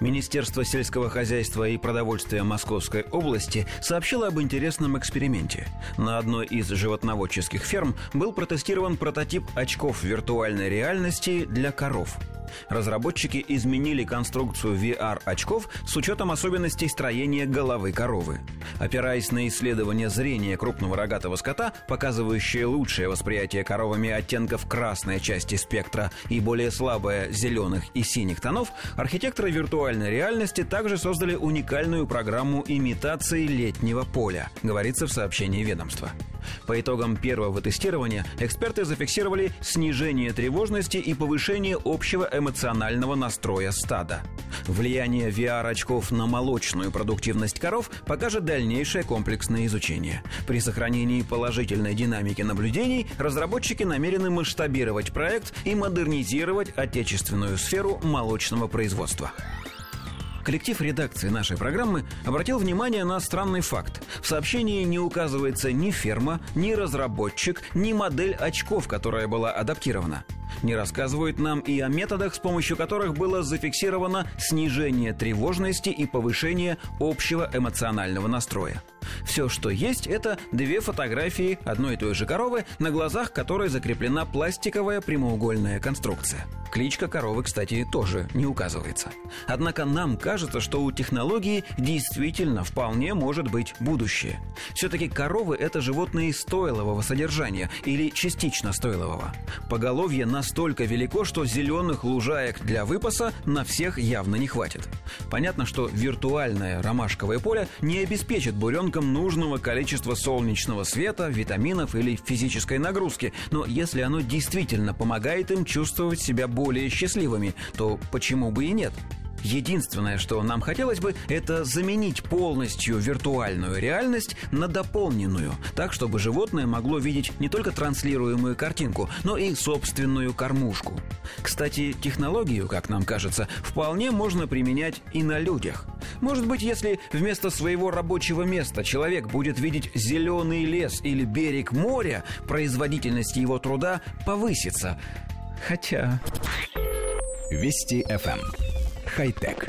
Министерство сельского хозяйства и продовольствия Московской области сообщило об интересном эксперименте. На одной из животноводческих ферм был протестирован прототип очков виртуальной реальности для коров – разработчики изменили конструкцию VR-очков с учетом особенностей строения головы коровы. Опираясь на исследования зрения крупного рогатого скота, показывающие лучшее восприятие коровами оттенков красной части спектра и более слабое зеленых и синих тонов, архитекторы виртуальной реальности также создали уникальную программу имитации летнего поля, говорится в сообщении ведомства. По итогам первого тестирования эксперты зафиксировали снижение тревожности и повышение общего эмоционального настроя стада. Влияние VR-очков на молочную продуктивность коров покажет дальнейшее комплексное изучение. При сохранении положительной динамики наблюдений разработчики намерены масштабировать проект и модернизировать отечественную сферу молочного производства. Коллектив редакции нашей программы обратил внимание на странный факт. В сообщении не указывается ни ферма, ни разработчик, ни модель очков, которая была адаптирована. Не рассказывают нам и о методах, с помощью которых было зафиксировано снижение тревожности и повышение общего эмоционального настроя. Все, что есть, это две фотографии одной и той же коровы, на глазах которой закреплена пластиковая прямоугольная конструкция. Кличка коровы, кстати, тоже не указывается. Однако нам кажется, что у технологии действительно вполне может быть будущее. Все-таки коровы – это животные стойлового содержания или частично стойлового. Поголовье настолько велико, что зеленых лужаек для выпаса на всех явно не хватит. Понятно, что виртуальное ромашковое поле не обеспечит буренкам нужного количества солнечного света, витаминов или физической нагрузки, но если оно действительно помогает им чувствовать себя более счастливыми, то почему бы и нет? Единственное, что нам хотелось бы, это заменить полностью виртуальную реальность на дополненную, так, чтобы животное могло видеть не только транслируемую картинку, но и собственную кормушку. Кстати, технологию, как нам кажется, вполне можно применять и на людях. Может быть, если вместо своего рабочего места человек будет видеть зеленый лес или берег моря, производительность его труда повысится. Хотя... Вести FM. Эм. Хай-тек.